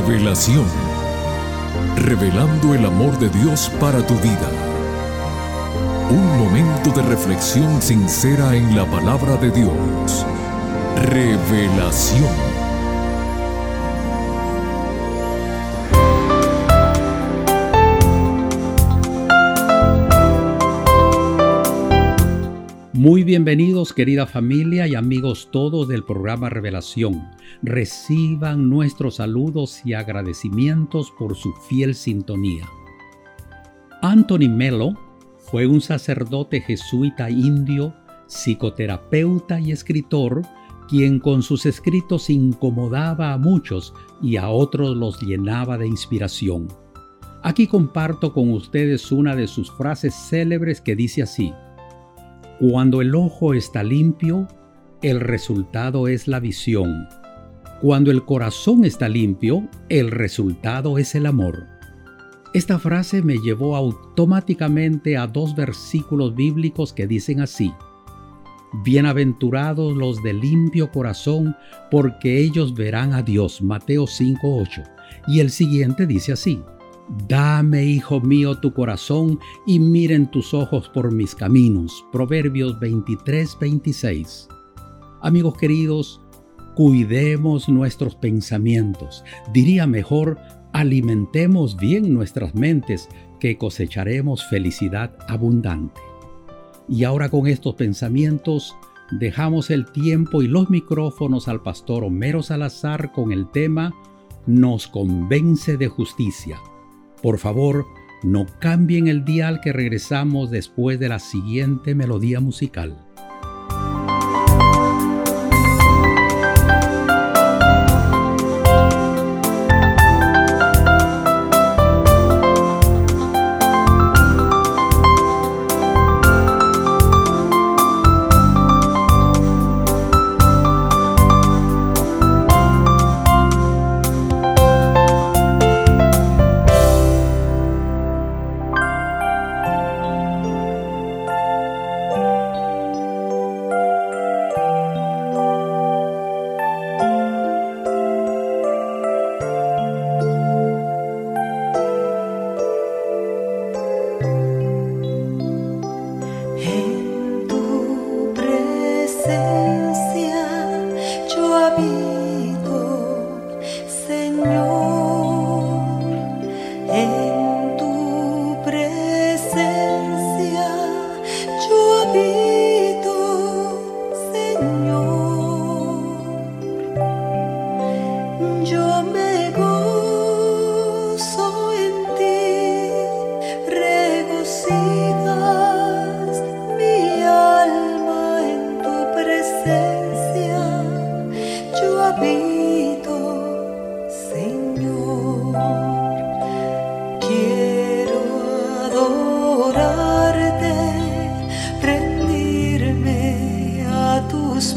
Revelación. Revelando el amor de Dios para tu vida. Un momento de reflexión sincera en la palabra de Dios. Revelación. Muy bienvenidos querida familia y amigos todos del programa Revelación. Reciban nuestros saludos y agradecimientos por su fiel sintonía. Anthony Melo fue un sacerdote jesuita indio, psicoterapeuta y escritor, quien con sus escritos incomodaba a muchos y a otros los llenaba de inspiración. Aquí comparto con ustedes una de sus frases célebres que dice así, cuando el ojo está limpio, el resultado es la visión. Cuando el corazón está limpio, el resultado es el amor. Esta frase me llevó automáticamente a dos versículos bíblicos que dicen así. Bienaventurados los de limpio corazón, porque ellos verán a Dios. Mateo 5.8. Y el siguiente dice así. Dame, hijo mío, tu corazón y miren tus ojos por mis caminos. Proverbios 23, 26. Amigos queridos, cuidemos nuestros pensamientos. Diría mejor, alimentemos bien nuestras mentes, que cosecharemos felicidad abundante. Y ahora con estos pensamientos, dejamos el tiempo y los micrófonos al pastor Homero Salazar con el tema Nos convence de justicia por favor, no cambien el dial que regresamos después de la siguiente melodía musical.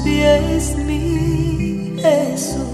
En tu presencia.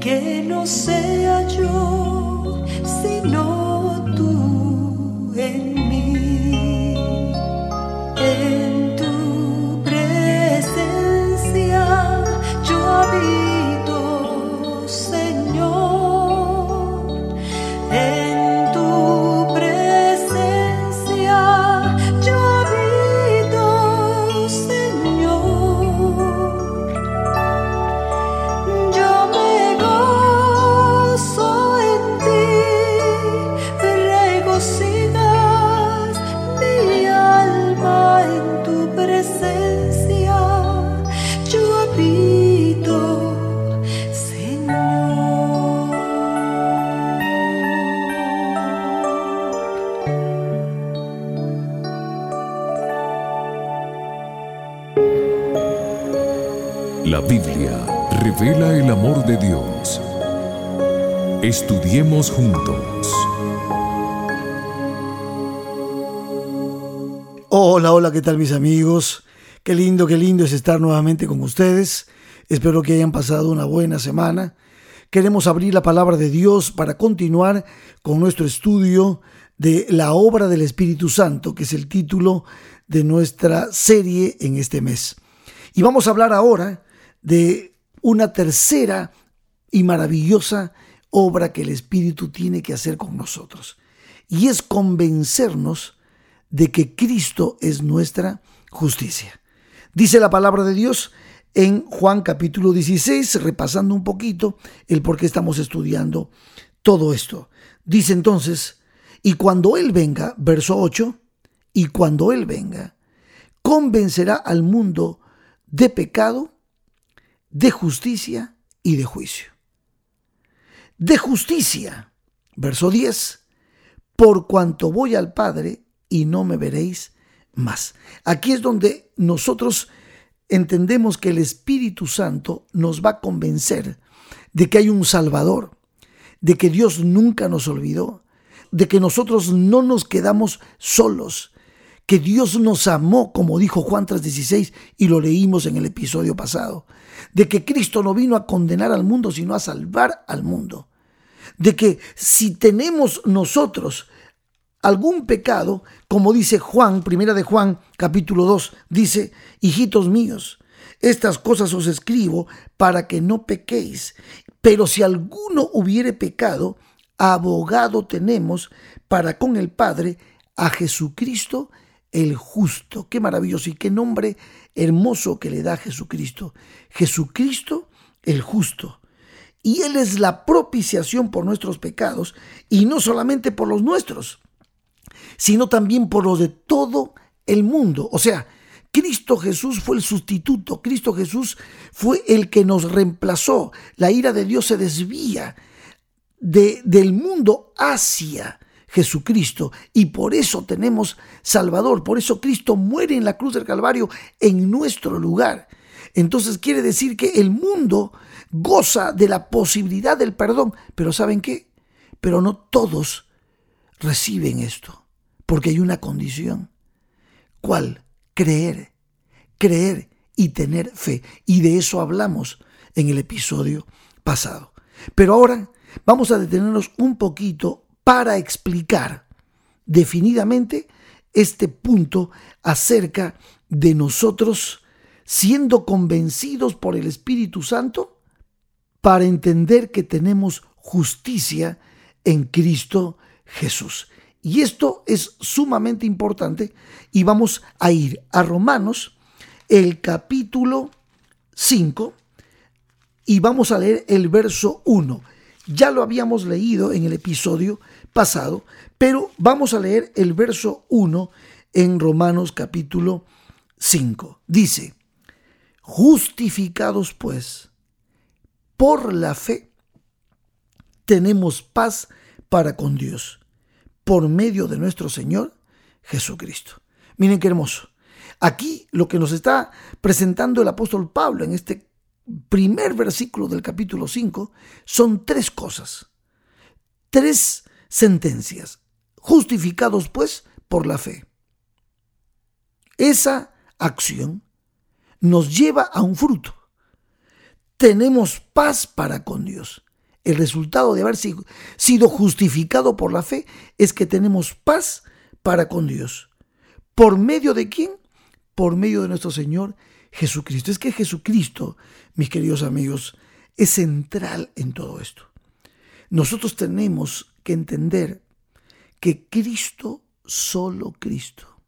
Que no se. La Biblia revela el amor de Dios. Estudiemos juntos. Hola, hola, ¿qué tal mis amigos? Qué lindo, qué lindo es estar nuevamente con ustedes. Espero que hayan pasado una buena semana. Queremos abrir la palabra de Dios para continuar con nuestro estudio de la obra del Espíritu Santo, que es el título de nuestra serie en este mes. Y vamos a hablar ahora de una tercera y maravillosa obra que el Espíritu tiene que hacer con nosotros. Y es convencernos de que Cristo es nuestra justicia. Dice la palabra de Dios en Juan capítulo 16, repasando un poquito el por qué estamos estudiando todo esto. Dice entonces, y cuando Él venga, verso 8, y cuando Él venga, convencerá al mundo de pecado, de justicia y de juicio. De justicia, verso 10, por cuanto voy al Padre y no me veréis más. Aquí es donde nosotros entendemos que el Espíritu Santo nos va a convencer de que hay un Salvador, de que Dios nunca nos olvidó, de que nosotros no nos quedamos solos, que Dios nos amó, como dijo Juan 3:16 y lo leímos en el episodio pasado, de que Cristo no vino a condenar al mundo, sino a salvar al mundo, de que si tenemos nosotros algún pecado, como dice Juan, primera de Juan, capítulo 2, dice, hijitos míos, estas cosas os escribo para que no pequéis, pero si alguno hubiere pecado, abogado tenemos para con el Padre a Jesucristo el justo. Qué maravilloso y qué nombre hermoso que le da Jesucristo. Jesucristo el justo. Y Él es la propiciación por nuestros pecados y no solamente por los nuestros, sino también por los de todo el mundo. O sea, Cristo Jesús fue el sustituto, Cristo Jesús fue el que nos reemplazó. La ira de Dios se desvía de, del mundo hacia Jesucristo y por eso tenemos Salvador, por eso Cristo muere en la cruz del Calvario en nuestro lugar. Entonces quiere decir que el mundo goza de la posibilidad del perdón, pero ¿saben qué? Pero no todos reciben esto, porque hay una condición. ¿Cuál? Creer, creer y tener fe. Y de eso hablamos en el episodio pasado. Pero ahora vamos a detenernos un poquito para explicar definidamente este punto acerca de nosotros siendo convencidos por el Espíritu Santo para entender que tenemos justicia en Cristo Jesús. Y esto es sumamente importante y vamos a ir a Romanos, el capítulo 5, y vamos a leer el verso 1. Ya lo habíamos leído en el episodio pasado, pero vamos a leer el verso 1 en Romanos capítulo 5. Dice, justificados pues por la fe, tenemos paz para con Dios, por medio de nuestro Señor Jesucristo. Miren qué hermoso. Aquí lo que nos está presentando el apóstol Pablo en este primer versículo del capítulo 5 son tres cosas, tres sentencias, justificados pues por la fe. Esa acción nos lleva a un fruto. Tenemos paz para con Dios. El resultado de haber sido justificado por la fe es que tenemos paz para con Dios. ¿Por medio de quién? Por medio de nuestro Señor Jesucristo. Es que Jesucristo, mis queridos amigos, es central en todo esto. Nosotros tenemos que entender que Cristo, solo Cristo.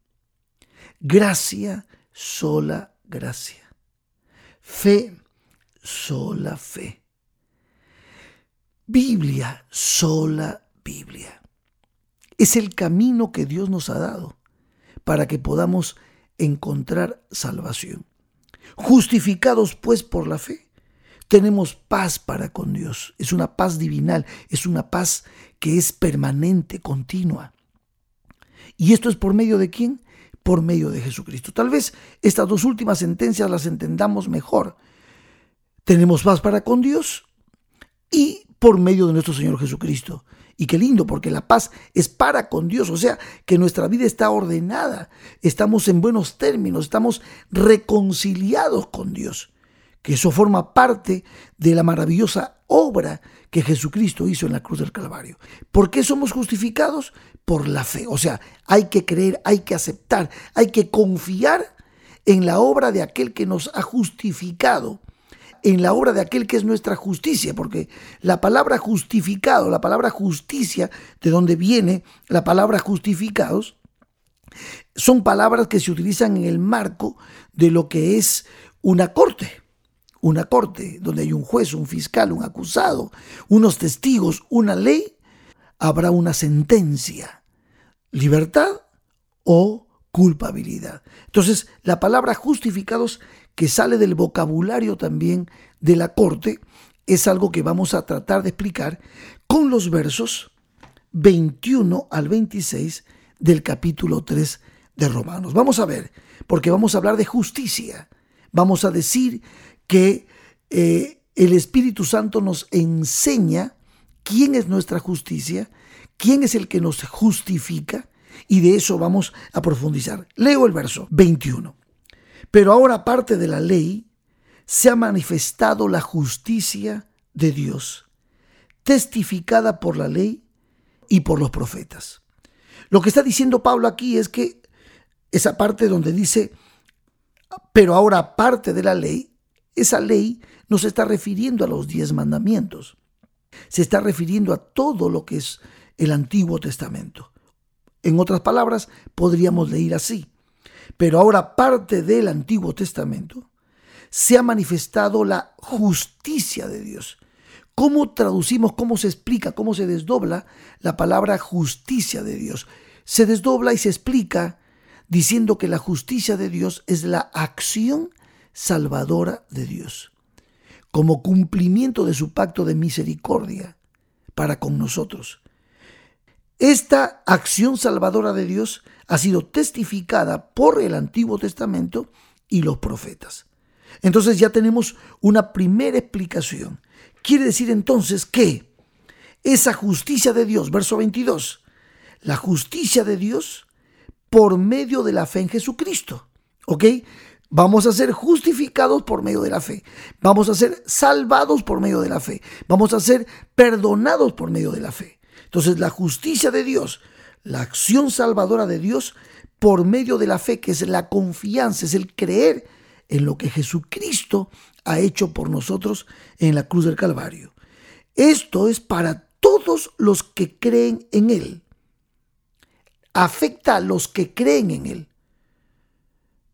Gracia, sola gracia. Fe, sola fe. Biblia, sola Biblia. Es el camino que Dios nos ha dado para que podamos encontrar salvación. Justificados pues por la fe, tenemos paz para con Dios. Es una paz divinal, es una paz que es permanente, continua. ¿Y esto es por medio de quién? Por medio de Jesucristo. Tal vez estas dos últimas sentencias las entendamos mejor. Tenemos paz para con Dios y por medio de nuestro Señor Jesucristo. Y qué lindo, porque la paz es para con Dios, o sea, que nuestra vida está ordenada, estamos en buenos términos, estamos reconciliados con Dios que eso forma parte de la maravillosa obra que Jesucristo hizo en la cruz del Calvario. ¿Por qué somos justificados? Por la fe. O sea, hay que creer, hay que aceptar, hay que confiar en la obra de aquel que nos ha justificado, en la obra de aquel que es nuestra justicia, porque la palabra justificado, la palabra justicia, de donde viene la palabra justificados, son palabras que se utilizan en el marco de lo que es una corte una corte donde hay un juez, un fiscal, un acusado, unos testigos, una ley, habrá una sentencia, libertad o culpabilidad. Entonces, la palabra justificados que sale del vocabulario también de la corte es algo que vamos a tratar de explicar con los versos 21 al 26 del capítulo 3 de Romanos. Vamos a ver, porque vamos a hablar de justicia. Vamos a decir que eh, el Espíritu Santo nos enseña quién es nuestra justicia, quién es el que nos justifica, y de eso vamos a profundizar. Leo el verso 21. Pero ahora, aparte de la ley, se ha manifestado la justicia de Dios, testificada por la ley y por los profetas. Lo que está diciendo Pablo aquí es que esa parte donde dice, pero ahora aparte de la ley, esa ley no se está refiriendo a los diez mandamientos, se está refiriendo a todo lo que es el Antiguo Testamento. En otras palabras, podríamos leer así. Pero ahora parte del Antiguo Testamento se ha manifestado la justicia de Dios. ¿Cómo traducimos, cómo se explica, cómo se desdobla la palabra justicia de Dios? Se desdobla y se explica diciendo que la justicia de Dios es la acción salvadora de Dios, como cumplimiento de su pacto de misericordia para con nosotros. Esta acción salvadora de Dios ha sido testificada por el Antiguo Testamento y los profetas. Entonces ya tenemos una primera explicación. Quiere decir entonces que esa justicia de Dios, verso 22, la justicia de Dios por medio de la fe en Jesucristo. ¿Ok? Vamos a ser justificados por medio de la fe. Vamos a ser salvados por medio de la fe. Vamos a ser perdonados por medio de la fe. Entonces la justicia de Dios, la acción salvadora de Dios por medio de la fe, que es la confianza, es el creer en lo que Jesucristo ha hecho por nosotros en la cruz del Calvario. Esto es para todos los que creen en Él. Afecta a los que creen en Él.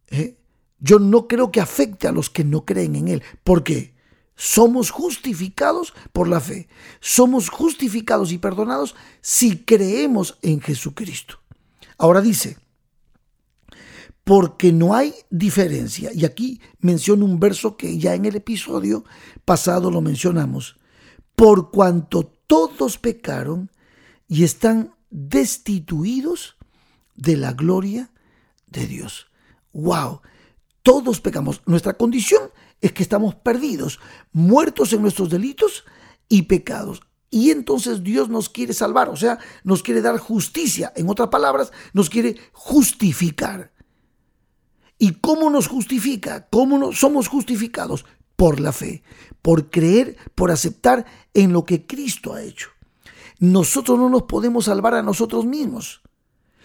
¿Eh? Yo no creo que afecte a los que no creen en Él. porque Somos justificados por la fe. Somos justificados y perdonados si creemos en Jesucristo. Ahora dice, porque no hay diferencia. Y aquí menciono un verso que ya en el episodio pasado lo mencionamos. Por cuanto todos pecaron y están destituidos de la gloria de Dios. ¡Wow! Todos pecamos. Nuestra condición es que estamos perdidos, muertos en nuestros delitos y pecados. Y entonces Dios nos quiere salvar, o sea, nos quiere dar justicia. En otras palabras, nos quiere justificar. ¿Y cómo nos justifica? ¿Cómo somos justificados? por la fe, por creer, por aceptar en lo que Cristo ha hecho. Nosotros no nos podemos salvar a nosotros mismos.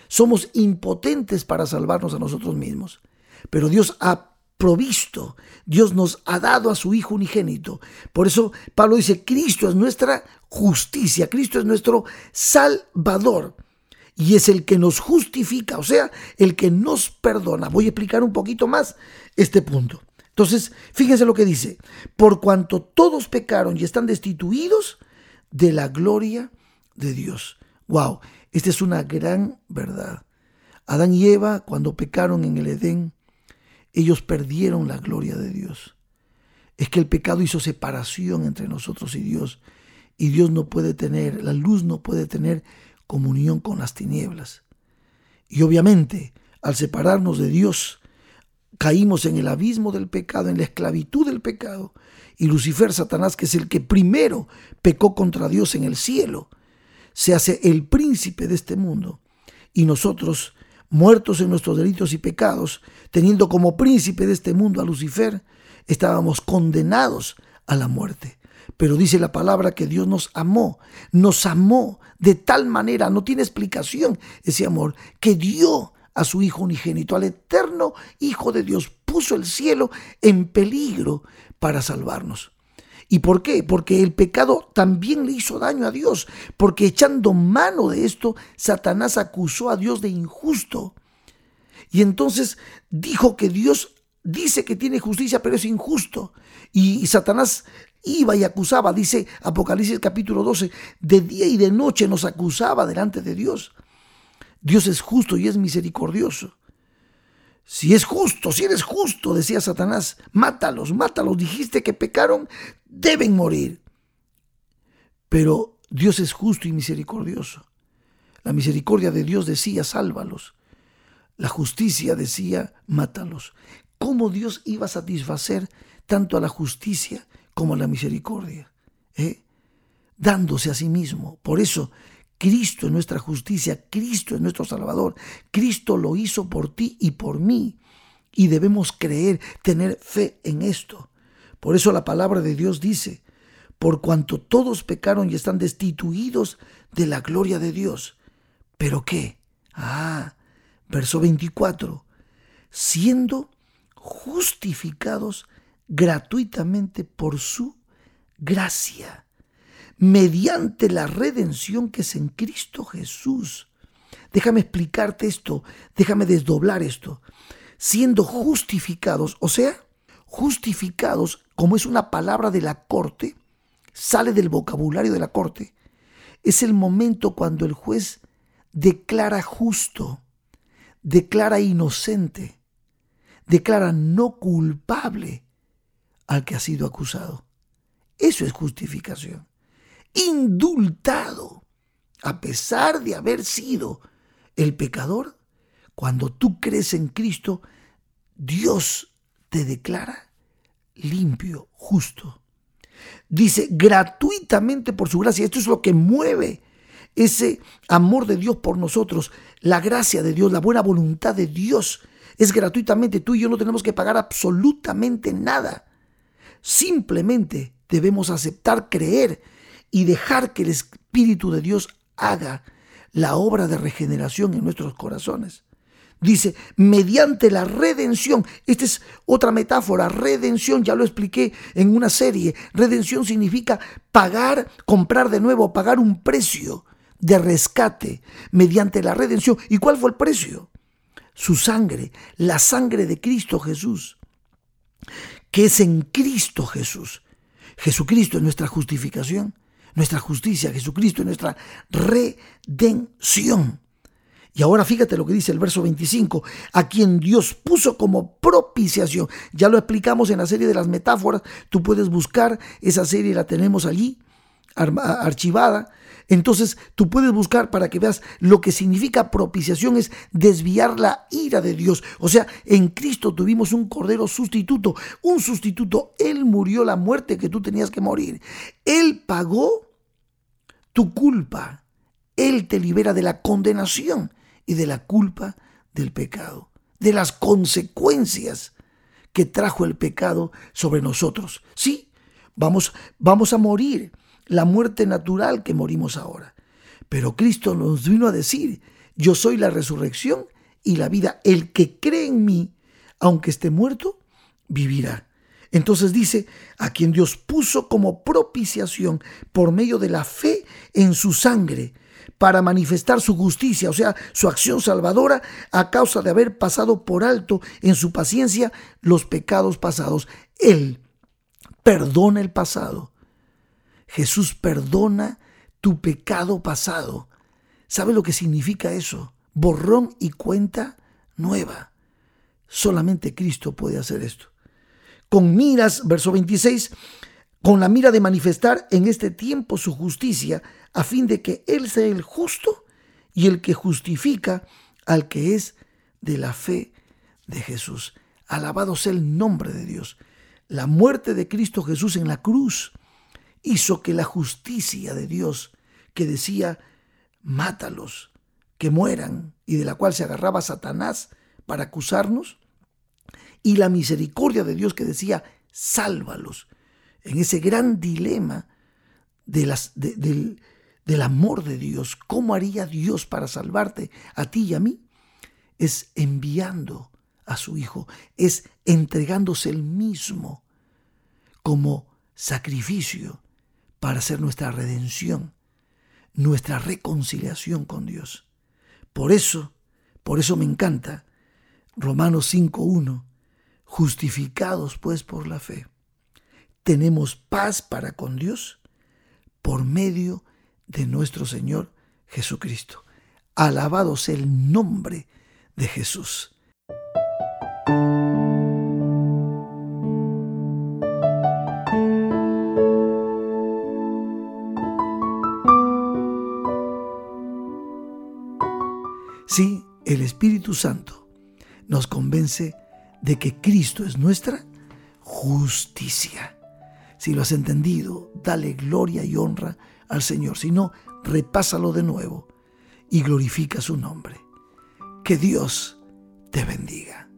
Somos impotentes para salvarnos a nosotros mismos. Pero Dios ha provisto, Dios nos ha dado a su Hijo unigénito. Por eso Pablo dice, Cristo es nuestra justicia, Cristo es nuestro Salvador y es el que nos justifica, o sea, el que nos perdona. Voy a explicar un poquito más este punto. Entonces, fíjense lo que dice, por cuanto todos pecaron y están destituidos de la gloria de Dios. Wow, esta es una gran verdad. Adán y Eva, cuando pecaron en el Edén, ellos perdieron la gloria de Dios. Es que el pecado hizo separación entre nosotros y Dios. Y Dios no puede tener, la luz no puede tener comunión con las tinieblas. Y obviamente, al separarnos de Dios, caímos en el abismo del pecado, en la esclavitud del pecado. Y Lucifer, Satanás, que es el que primero pecó contra Dios en el cielo, se hace el príncipe de este mundo. Y nosotros, muertos en nuestros delitos y pecados, teniendo como príncipe de este mundo a Lucifer, estábamos condenados a la muerte. Pero dice la palabra que Dios nos amó, nos amó de tal manera, no tiene explicación ese amor, que dio a su Hijo unigénito, al eterno Hijo de Dios, puso el cielo en peligro para salvarnos. ¿Y por qué? Porque el pecado también le hizo daño a Dios, porque echando mano de esto, Satanás acusó a Dios de injusto. Y entonces dijo que Dios dice que tiene justicia, pero es injusto. Y Satanás iba y acusaba, dice Apocalipsis capítulo 12, de día y de noche nos acusaba delante de Dios. Dios es justo y es misericordioso. Si es justo, si eres justo, decía Satanás, mátalos, mátalos. Dijiste que pecaron, deben morir. Pero Dios es justo y misericordioso. La misericordia de Dios decía, sálvalos. La justicia decía, mátalos. ¿Cómo Dios iba a satisfacer tanto a la justicia como la misericordia, ¿eh? dándose a sí mismo. Por eso, Cristo es nuestra justicia, Cristo es nuestro Salvador, Cristo lo hizo por ti y por mí. Y debemos creer, tener fe en esto. Por eso la palabra de Dios dice, por cuanto todos pecaron y están destituidos de la gloria de Dios. ¿Pero qué? Ah, verso 24, siendo justificados gratuitamente por su gracia, mediante la redención que es en Cristo Jesús. Déjame explicarte esto, déjame desdoblar esto. Siendo justificados, o sea, justificados, como es una palabra de la corte, sale del vocabulario de la corte, es el momento cuando el juez declara justo, declara inocente, declara no culpable al que ha sido acusado. Eso es justificación. Indultado, a pesar de haber sido el pecador, cuando tú crees en Cristo, Dios te declara limpio, justo. Dice gratuitamente por su gracia. Esto es lo que mueve ese amor de Dios por nosotros, la gracia de Dios, la buena voluntad de Dios. Es gratuitamente. Tú y yo no tenemos que pagar absolutamente nada. Simplemente debemos aceptar, creer y dejar que el Espíritu de Dios haga la obra de regeneración en nuestros corazones. Dice, mediante la redención. Esta es otra metáfora. Redención, ya lo expliqué en una serie. Redención significa pagar, comprar de nuevo, pagar un precio de rescate mediante la redención. ¿Y cuál fue el precio? Su sangre, la sangre de Cristo Jesús que es en Cristo Jesús. Jesucristo es nuestra justificación, nuestra justicia, Jesucristo es nuestra redención. Y ahora fíjate lo que dice el verso 25, a quien Dios puso como propiciación. Ya lo explicamos en la serie de las metáforas, tú puedes buscar esa serie, la tenemos allí archivada. Entonces tú puedes buscar para que veas lo que significa propiciación es desviar la ira de Dios. O sea, en Cristo tuvimos un cordero sustituto, un sustituto. Él murió la muerte que tú tenías que morir. Él pagó tu culpa. Él te libera de la condenación y de la culpa del pecado, de las consecuencias que trajo el pecado sobre nosotros. Sí, vamos, vamos a morir la muerte natural que morimos ahora. Pero Cristo nos vino a decir, yo soy la resurrección y la vida. El que cree en mí, aunque esté muerto, vivirá. Entonces dice, a quien Dios puso como propiciación por medio de la fe en su sangre, para manifestar su justicia, o sea, su acción salvadora, a causa de haber pasado por alto en su paciencia los pecados pasados. Él perdona el pasado. Jesús perdona tu pecado pasado. ¿Sabe lo que significa eso? Borrón y cuenta nueva. Solamente Cristo puede hacer esto. Con miras, verso 26, con la mira de manifestar en este tiempo su justicia, a fin de que Él sea el justo y el que justifica al que es de la fe de Jesús. Alabado sea el nombre de Dios. La muerte de Cristo Jesús en la cruz hizo que la justicia de Dios, que decía, mátalos, que mueran, y de la cual se agarraba Satanás para acusarnos, y la misericordia de Dios que decía, sálvalos, en ese gran dilema de las, del, del amor de Dios, ¿cómo haría Dios para salvarte a ti y a mí? Es enviando a su Hijo, es entregándose el mismo como sacrificio para hacer nuestra redención, nuestra reconciliación con Dios. Por eso, por eso me encanta Romanos 5.1, justificados pues por la fe, tenemos paz para con Dios por medio de nuestro Señor Jesucristo. Alabado sea el nombre de Jesús. El Espíritu Santo nos convence de que Cristo es nuestra justicia. Si lo has entendido, dale gloria y honra al Señor. Si no, repásalo de nuevo y glorifica su nombre. Que Dios te bendiga.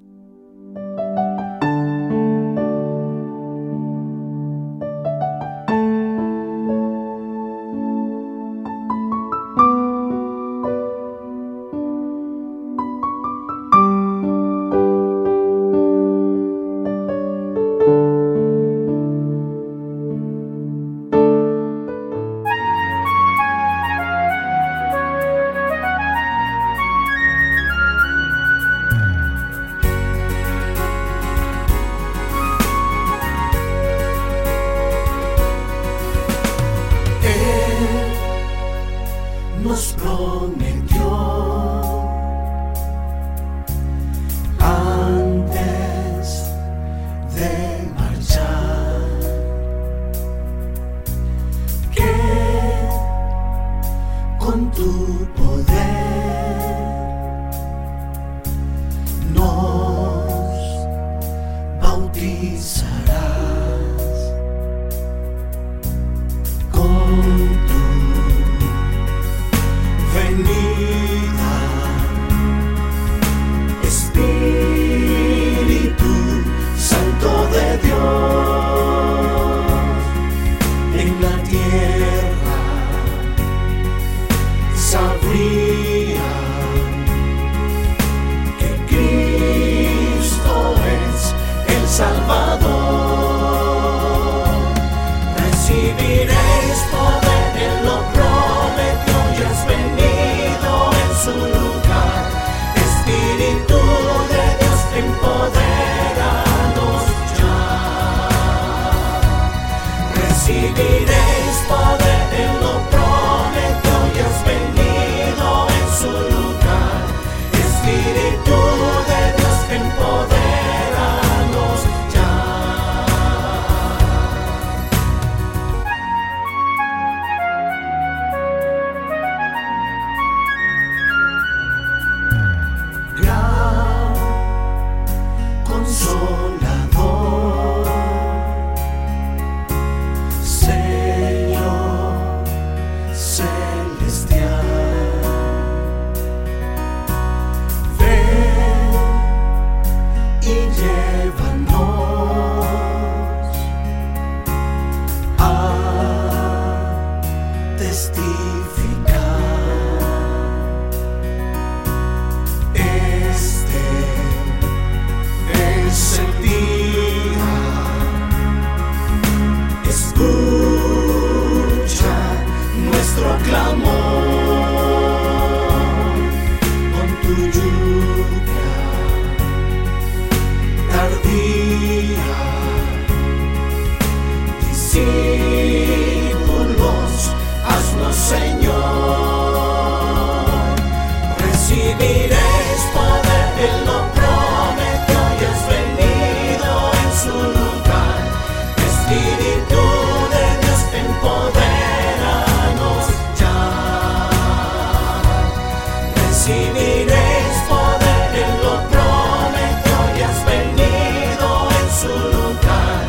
Recibiréis poder, Él lo prometió y has venido en su lugar.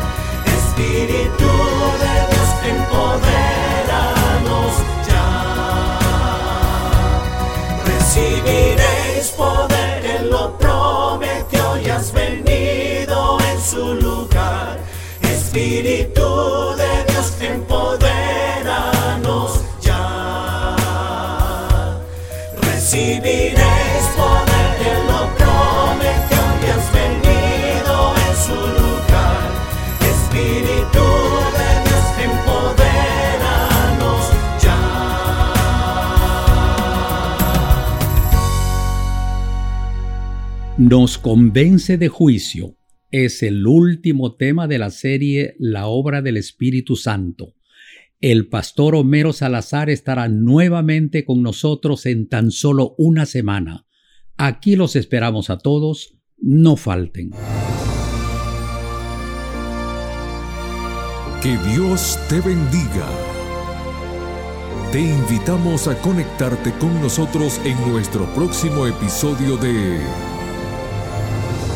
Espíritu de Dios, empoderanos ya. Recibiréis poder, Él lo prometió y has venido en su lugar. Espíritu Nos convence de juicio es el último tema de la serie La obra del Espíritu Santo. El pastor Homero Salazar estará nuevamente con nosotros en tan solo una semana. Aquí los esperamos a todos, no falten. Que Dios te bendiga. Te invitamos a conectarte con nosotros en nuestro próximo episodio de